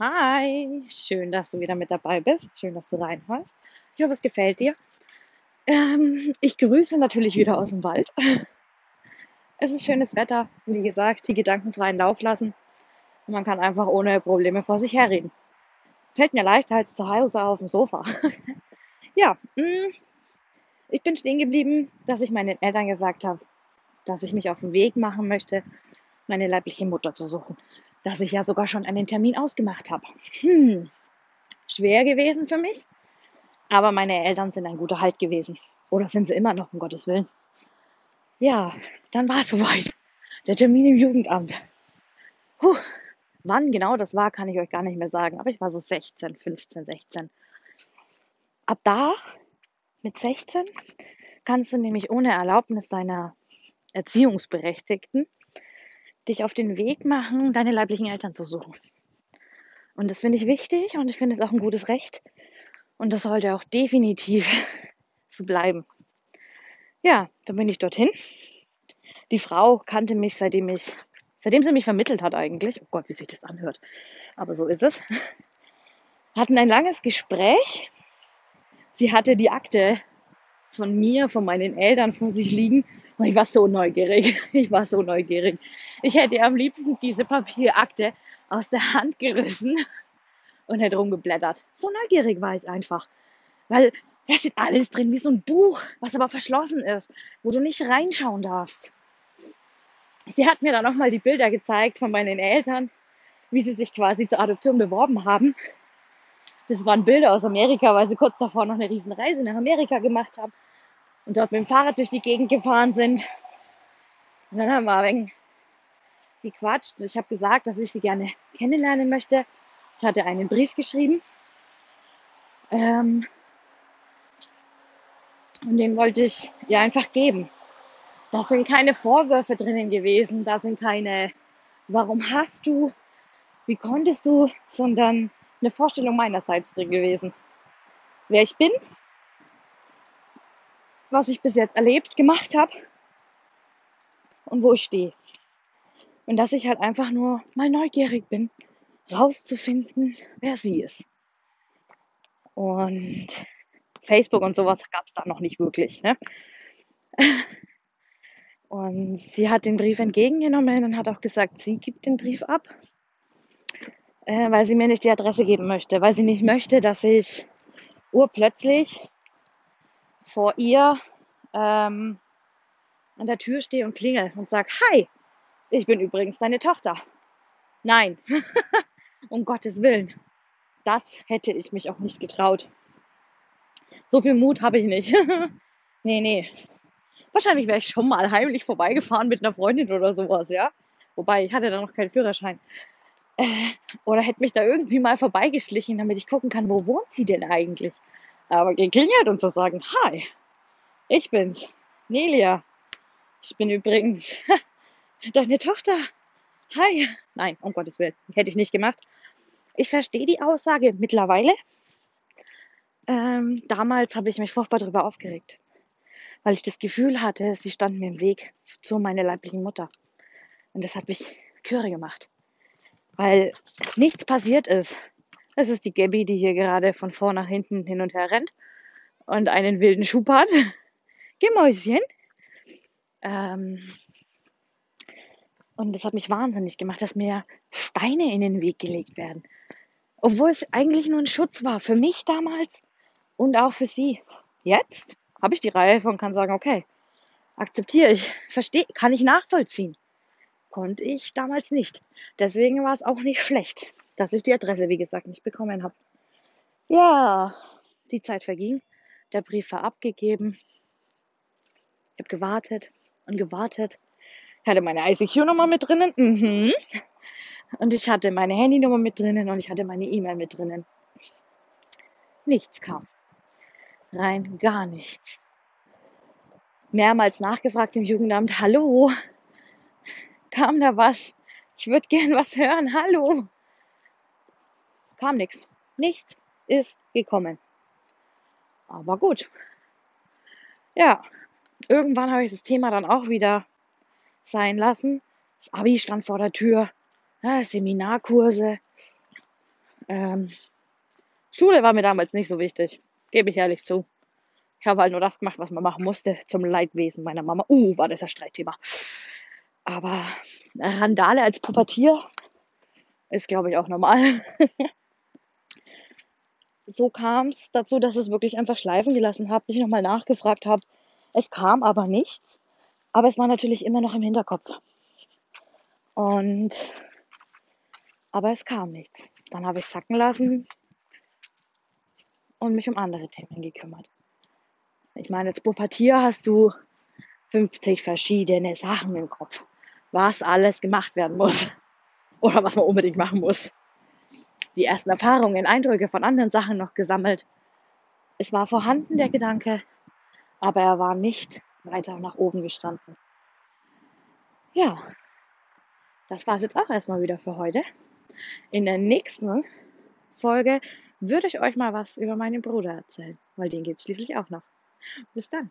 Hi, schön, dass du wieder mit dabei bist. Schön, dass du reinhörst. Ich hoffe, es gefällt dir. Ähm, ich grüße natürlich wieder aus dem Wald. Es ist schönes Wetter. Wie gesagt, die Gedanken freien Lauf lassen. Und man kann einfach ohne Probleme vor sich herreden. Fällt mir leichter als zu Hause auf dem Sofa. ja, mm, ich bin stehen geblieben, dass ich meinen Eltern gesagt habe, dass ich mich auf den Weg machen möchte, meine leibliche Mutter zu suchen dass ich ja sogar schon einen Termin ausgemacht habe. Hm, schwer gewesen für mich, aber meine Eltern sind ein guter Halt gewesen. Oder sind sie immer noch, um Gottes Willen. Ja, dann war es soweit. Der Termin im Jugendamt. Puh, wann genau das war, kann ich euch gar nicht mehr sagen. Aber ich war so 16, 15, 16. Ab da, mit 16, kannst du nämlich ohne Erlaubnis deiner Erziehungsberechtigten dich auf den Weg machen, deine leiblichen Eltern zu suchen. Und das finde ich wichtig und ich finde es auch ein gutes Recht. Und das sollte auch definitiv so bleiben. Ja, dann bin ich dorthin. Die Frau kannte mich, seitdem ich, seitdem sie mich vermittelt hat eigentlich. Oh Gott, wie sich das anhört. Aber so ist es. Hatten ein langes Gespräch. Sie hatte die Akte von mir, von meinen Eltern vor sich liegen und ich war so neugierig. Ich war so neugierig. Ich hätte am liebsten diese Papierakte aus der Hand gerissen und hätte rumgeblättert. So neugierig war ich einfach. Weil da steht alles drin, wie so ein Buch, was aber verschlossen ist, wo du nicht reinschauen darfst. Sie hat mir dann nochmal die Bilder gezeigt von meinen Eltern, wie sie sich quasi zur Adoption beworben haben. Das waren Bilder aus Amerika, weil sie kurz davor noch eine Riesenreise nach Amerika gemacht haben und dort mit dem Fahrrad durch die Gegend gefahren sind. Und dann haben wir ein wenig gequatscht. Ich habe gesagt, dass ich sie gerne kennenlernen möchte. Ich hatte einen Brief geschrieben. Ähm, und den wollte ich ihr einfach geben. Da sind keine Vorwürfe drinnen gewesen, da sind keine, warum hast du, wie konntest du, sondern eine Vorstellung meinerseits drin gewesen. Wer ich bin, was ich bis jetzt erlebt, gemacht habe und wo ich stehe. Und dass ich halt einfach nur mal neugierig bin, rauszufinden, wer sie ist. Und Facebook und sowas gab es da noch nicht wirklich. Ne? Und sie hat den Brief entgegengenommen und hat auch gesagt, sie gibt den Brief ab, äh, weil sie mir nicht die Adresse geben möchte, weil sie nicht möchte, dass ich urplötzlich vor ihr ähm, an der Tür stehe und klingel und sage, hi, ich bin übrigens deine Tochter. Nein, um Gottes Willen. Das hätte ich mich auch nicht getraut. So viel Mut habe ich nicht. nee, nee. Wahrscheinlich wäre ich schon mal heimlich vorbeigefahren mit einer Freundin oder sowas, ja. Wobei, ich hatte da noch keinen Führerschein. Äh, oder hätte mich da irgendwie mal vorbeigeschlichen, damit ich gucken kann, wo wohnt sie denn eigentlich? Aber geklingelt und zu sagen, hi, ich bin's, Nelia. Ich bin übrigens deine Tochter. Hi. Nein, um Gottes Willen, hätte ich nicht gemacht. Ich verstehe die Aussage mittlerweile. Ähm, damals habe ich mich furchtbar darüber aufgeregt, weil ich das Gefühl hatte, sie stand mir im Weg zu meiner leiblichen Mutter. Und das hat mich Chöre gemacht, weil nichts passiert ist. Das ist die Gabby, die hier gerade von vor nach hinten hin und her rennt und einen wilden Schub hat. Gemäuschen. Ähm, und das hat mich wahnsinnig gemacht, dass mir Steine in den Weg gelegt werden. Obwohl es eigentlich nur ein Schutz war. Für mich damals und auch für sie. Jetzt habe ich die Reife und kann sagen, okay, akzeptiere ich, verstehe, kann ich nachvollziehen. Konnte ich damals nicht. Deswegen war es auch nicht schlecht dass ich die Adresse, wie gesagt, nicht bekommen habe. Ja, die Zeit verging. Der Brief war abgegeben. Ich habe gewartet und gewartet. Ich hatte meine ICQ-Nummer mit drinnen. Mhm. Und ich hatte meine Handynummer mit drinnen und ich hatte meine E-Mail mit drinnen. Nichts kam. Rein gar nichts. Mehrmals nachgefragt im Jugendamt, hallo, kam da was? Ich würde gern was hören, hallo kam nichts. Nichts ist gekommen. Aber gut. Ja, irgendwann habe ich das Thema dann auch wieder sein lassen. Das Abi stand vor der Tür. Ja, Seminarkurse. Ähm, Schule war mir damals nicht so wichtig, gebe ich ehrlich zu. Ich habe halt nur das gemacht, was man machen musste, zum Leidwesen meiner Mama. Uh, war das ein Streitthema. Aber Randale als Pubertier ist, glaube ich, auch normal. so kam es dazu, dass es wirklich einfach schleifen gelassen habe, bis ich nochmal nachgefragt habe. Es kam aber nichts, aber es war natürlich immer noch im Hinterkopf. Und aber es kam nichts. Dann habe ich sacken lassen und mich um andere Themen gekümmert. Ich meine, als Pubertier hast du 50 verschiedene Sachen im Kopf, was alles gemacht werden muss oder was man unbedingt machen muss die ersten Erfahrungen, Eindrücke von anderen Sachen noch gesammelt. Es war vorhanden, der Gedanke, aber er war nicht weiter nach oben gestanden. Ja, das war es jetzt auch erstmal wieder für heute. In der nächsten Folge würde ich euch mal was über meinen Bruder erzählen, weil den gibt es schließlich auch noch. Bis dann.